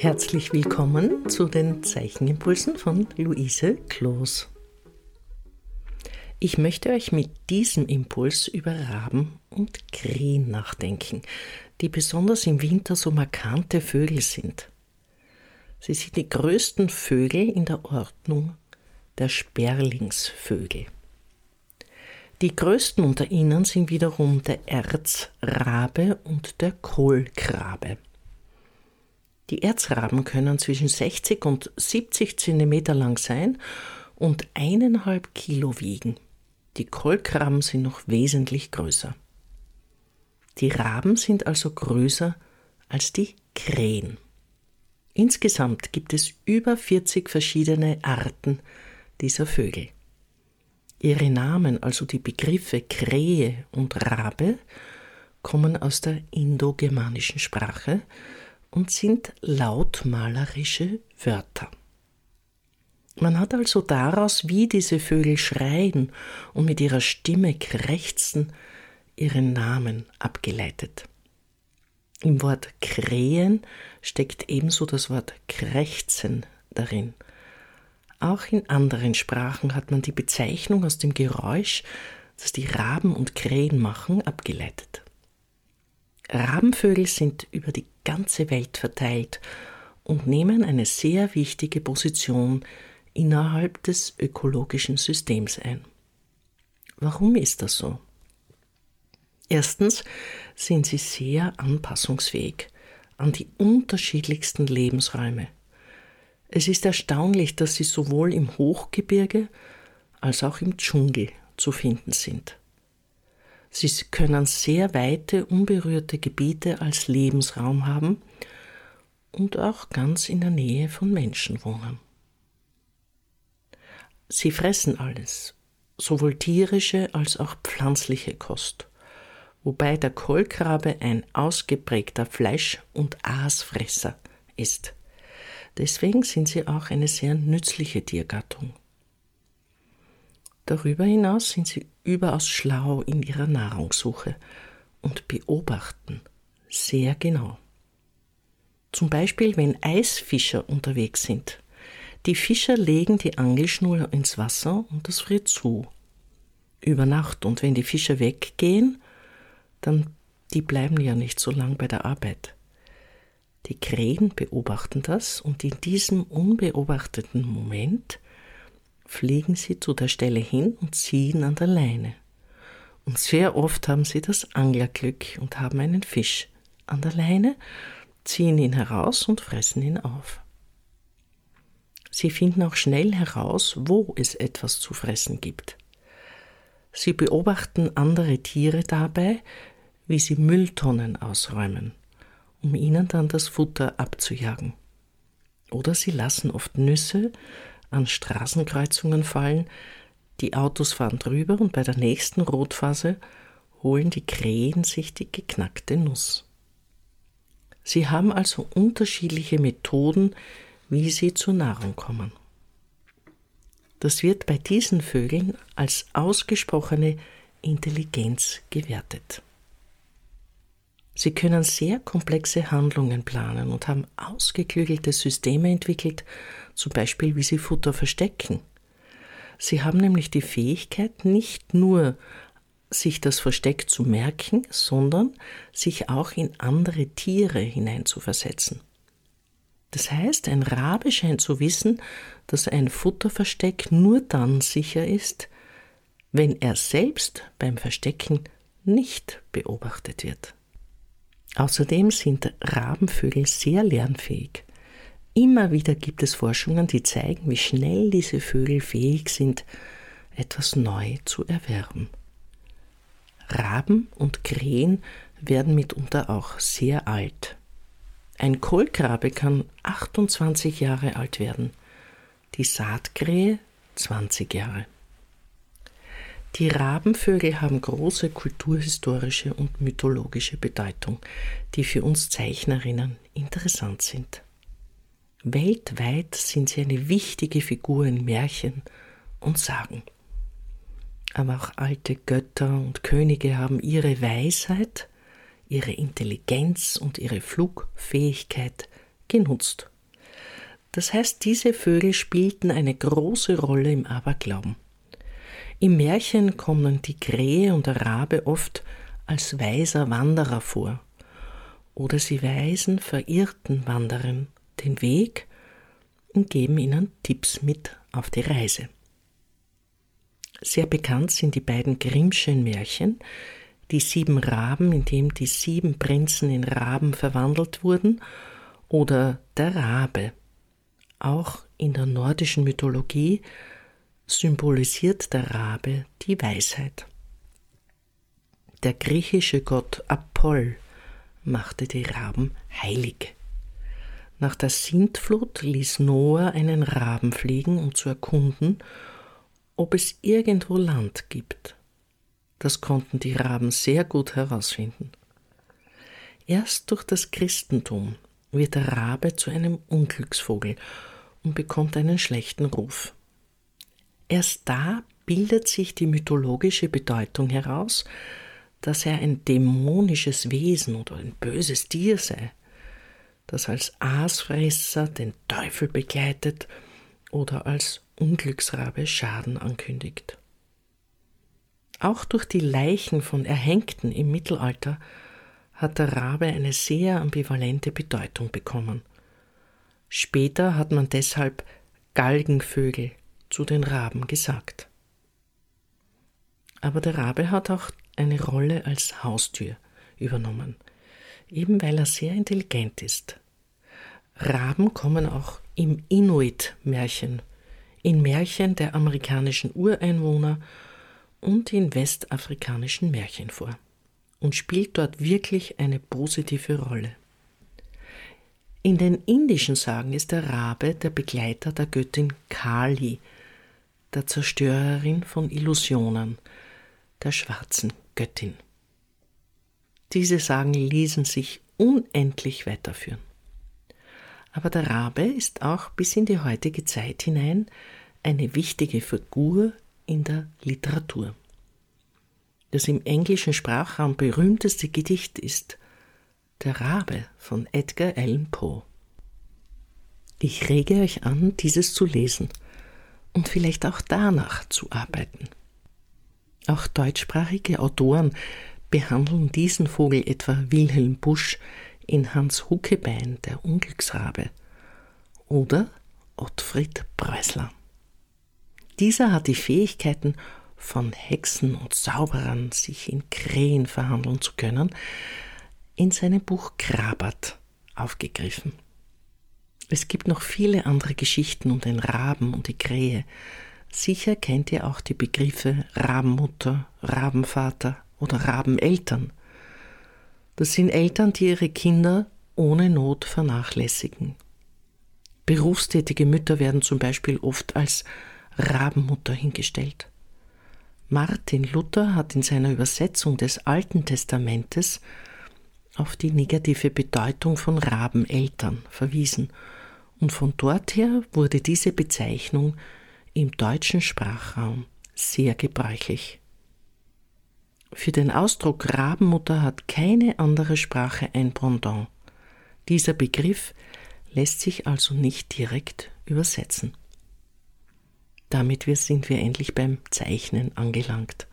Herzlich willkommen zu den Zeichenimpulsen von Luise Kloos. Ich möchte euch mit diesem Impuls über Raben und Krähen nachdenken, die besonders im Winter so markante Vögel sind. Sie sind die größten Vögel in der Ordnung der Sperlingsvögel. Die größten unter ihnen sind wiederum der Erzrabe und der Kohlkrabe. Die Erzraben können zwischen 60 und 70 Zentimeter lang sein und eineinhalb Kilo wiegen. Die Kolkraben sind noch wesentlich größer. Die Raben sind also größer als die Krähen. Insgesamt gibt es über 40 verschiedene Arten dieser Vögel. Ihre Namen, also die Begriffe Krähe und Rabe, kommen aus der indogermanischen Sprache und sind lautmalerische Wörter. Man hat also daraus, wie diese Vögel schreien und mit ihrer Stimme krächzen, ihren Namen abgeleitet. Im Wort krähen steckt ebenso das Wort krächzen darin. Auch in anderen Sprachen hat man die Bezeichnung aus dem Geräusch, das die Raben und Krähen machen, abgeleitet. Rabenvögel sind über die ganze Welt verteilt und nehmen eine sehr wichtige Position innerhalb des ökologischen Systems ein. Warum ist das so? Erstens sind sie sehr anpassungsfähig an die unterschiedlichsten Lebensräume. Es ist erstaunlich, dass sie sowohl im Hochgebirge als auch im Dschungel zu finden sind. Sie können sehr weite, unberührte Gebiete als Lebensraum haben und auch ganz in der Nähe von Menschen wohnen. Sie fressen alles, sowohl tierische als auch pflanzliche Kost, wobei der Kohlkrabe ein ausgeprägter Fleisch- und Aasfresser ist. Deswegen sind sie auch eine sehr nützliche Tiergattung. Darüber hinaus sind sie überaus schlau in ihrer Nahrungssuche und beobachten sehr genau. Zum Beispiel, wenn Eisfischer unterwegs sind. Die Fischer legen die Angelschnur ins Wasser und das friert zu. Über Nacht. Und wenn die Fischer weggehen, dann die bleiben ja nicht so lang bei der Arbeit. Die Krähen beobachten das und in diesem unbeobachteten Moment fliegen sie zu der Stelle hin und ziehen an der Leine. Und sehr oft haben sie das Anglerglück und haben einen Fisch an der Leine, ziehen ihn heraus und fressen ihn auf. Sie finden auch schnell heraus, wo es etwas zu fressen gibt. Sie beobachten andere Tiere dabei, wie sie Mülltonnen ausräumen, um ihnen dann das Futter abzujagen. Oder sie lassen oft Nüsse an Straßenkreuzungen fallen, die Autos fahren drüber und bei der nächsten Rotphase holen die Krähen sich die geknackte Nuss. Sie haben also unterschiedliche Methoden, wie sie zur Nahrung kommen. Das wird bei diesen Vögeln als ausgesprochene Intelligenz gewertet. Sie können sehr komplexe Handlungen planen und haben ausgeklügelte Systeme entwickelt, zum Beispiel wie sie Futter verstecken. Sie haben nämlich die Fähigkeit, nicht nur sich das Versteck zu merken, sondern sich auch in andere Tiere hineinzuversetzen. Das heißt, ein Rabe scheint zu wissen, dass ein Futterversteck nur dann sicher ist, wenn er selbst beim Verstecken nicht beobachtet wird. Außerdem sind Rabenvögel sehr lernfähig. Immer wieder gibt es Forschungen, die zeigen, wie schnell diese Vögel fähig sind, etwas neu zu erwerben. Raben und Krähen werden mitunter auch sehr alt. Ein Kohlkrabe kann 28 Jahre alt werden, die Saatkrähe 20 Jahre. Die Rabenvögel haben große kulturhistorische und mythologische Bedeutung, die für uns Zeichnerinnen interessant sind. Weltweit sind sie eine wichtige Figur in Märchen und Sagen. Aber auch alte Götter und Könige haben ihre Weisheit, ihre Intelligenz und ihre Flugfähigkeit genutzt Das heißt, diese Vögel spielten eine große Rolle im Aberglauben. Im Märchen kommen die Krähe und der Rabe oft als weiser Wanderer vor, oder sie weisen verirrten Wanderern den Weg und geben ihnen Tipps mit auf die Reise. Sehr bekannt sind die beiden Grimmschen Märchen, die sieben Raben, in dem die sieben Prinzen in Raben verwandelt wurden, oder der Rabe. Auch in der nordischen Mythologie symbolisiert der Rabe die Weisheit. Der griechische Gott Apoll machte die Raben heilig. Nach der Sintflut ließ Noah einen Raben fliegen, um zu erkunden, ob es irgendwo Land gibt. Das konnten die Raben sehr gut herausfinden. Erst durch das Christentum wird der Rabe zu einem Unglücksvogel und bekommt einen schlechten Ruf. Erst da bildet sich die mythologische Bedeutung heraus, dass er ein dämonisches Wesen oder ein böses Tier sei, das als Aasfresser den Teufel begleitet oder als Unglücksrabe Schaden ankündigt. Auch durch die Leichen von Erhängten im Mittelalter hat der Rabe eine sehr ambivalente Bedeutung bekommen. Später hat man deshalb Galgenvögel zu den Raben gesagt. Aber der Rabe hat auch eine Rolle als Haustür übernommen, eben weil er sehr intelligent ist. Raben kommen auch im Inuit-Märchen, in Märchen der amerikanischen Ureinwohner und in westafrikanischen Märchen vor und spielt dort wirklich eine positive Rolle. In den indischen Sagen ist der Rabe der Begleiter der Göttin Kali, der Zerstörerin von Illusionen, der schwarzen Göttin. Diese Sagen ließen sich unendlich weiterführen. Aber der Rabe ist auch bis in die heutige Zeit hinein eine wichtige Figur in der Literatur. Das im englischen Sprachraum berühmteste Gedicht ist Der Rabe von Edgar Allan Poe. Ich rege euch an, dieses zu lesen und vielleicht auch danach zu arbeiten. Auch deutschsprachige Autoren behandeln diesen Vogel etwa Wilhelm Busch in Hans Huckebein, der Unglücksrabe, oder Ottfried Preußler. Dieser hat die Fähigkeiten, von Hexen und Zauberern sich in Krähen verhandeln zu können, in seinem Buch Krabat aufgegriffen. Es gibt noch viele andere Geschichten um den Raben und die Krähe. Sicher kennt ihr auch die Begriffe Rabenmutter, Rabenvater oder Rabeneltern. Das sind Eltern, die ihre Kinder ohne Not vernachlässigen. Berufstätige Mütter werden zum Beispiel oft als Rabenmutter hingestellt. Martin Luther hat in seiner Übersetzung des Alten Testamentes auf die negative Bedeutung von Rabeneltern verwiesen, und von dort her wurde diese Bezeichnung im deutschen Sprachraum sehr gebräuchlich. Für den Ausdruck Rabenmutter hat keine andere Sprache ein Pendant. Dieser Begriff lässt sich also nicht direkt übersetzen. Damit sind wir endlich beim Zeichnen angelangt.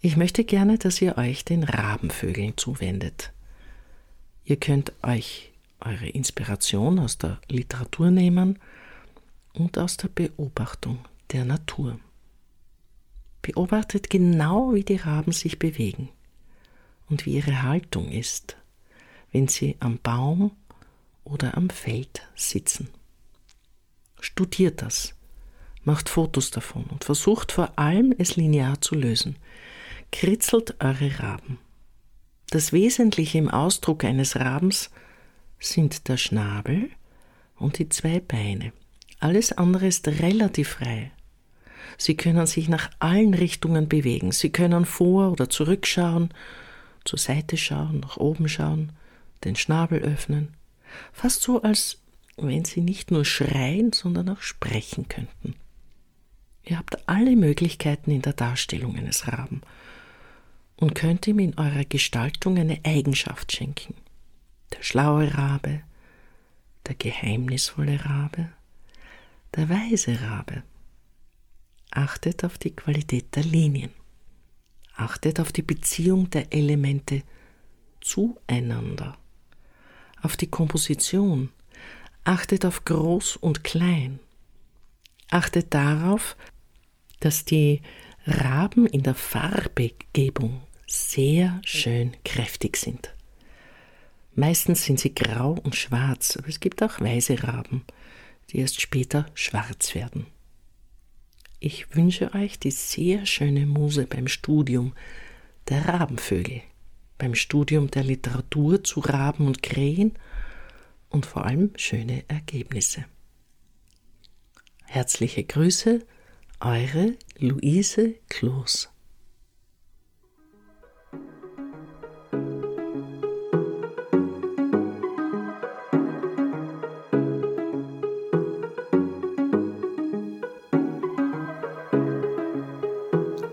Ich möchte gerne, dass ihr euch den Rabenvögeln zuwendet. Ihr könnt euch eure Inspiration aus der Literatur nehmen und aus der Beobachtung der Natur. Beobachtet genau, wie die Raben sich bewegen und wie ihre Haltung ist, wenn sie am Baum oder am Feld sitzen. Studiert das, macht Fotos davon und versucht vor allem es linear zu lösen. Kritzelt eure Raben. Das Wesentliche im Ausdruck eines Rabens sind der Schnabel und die zwei Beine. Alles andere ist relativ frei. Sie können sich nach allen Richtungen bewegen. Sie können vor- oder zurückschauen, zur Seite schauen, nach oben schauen, den Schnabel öffnen. Fast so, als wenn sie nicht nur schreien, sondern auch sprechen könnten. Ihr habt alle Möglichkeiten in der Darstellung eines Raben und könnt ihm in eurer Gestaltung eine Eigenschaft schenken. Der schlaue Rabe, der geheimnisvolle Rabe, der weise Rabe. Achtet auf die Qualität der Linien. Achtet auf die Beziehung der Elemente zueinander, auf die Komposition. Achtet auf Groß und Klein. Achtet darauf, dass die Raben in der Farbegebung sehr schön kräftig sind. Meistens sind sie grau und schwarz, aber es gibt auch weiße Raben, die erst später schwarz werden. Ich wünsche euch die sehr schöne Muse beim Studium der Rabenvögel, beim Studium der Literatur zu Raben und Krähen und vor allem schöne Ergebnisse. Herzliche Grüße, eure Luise Kloß.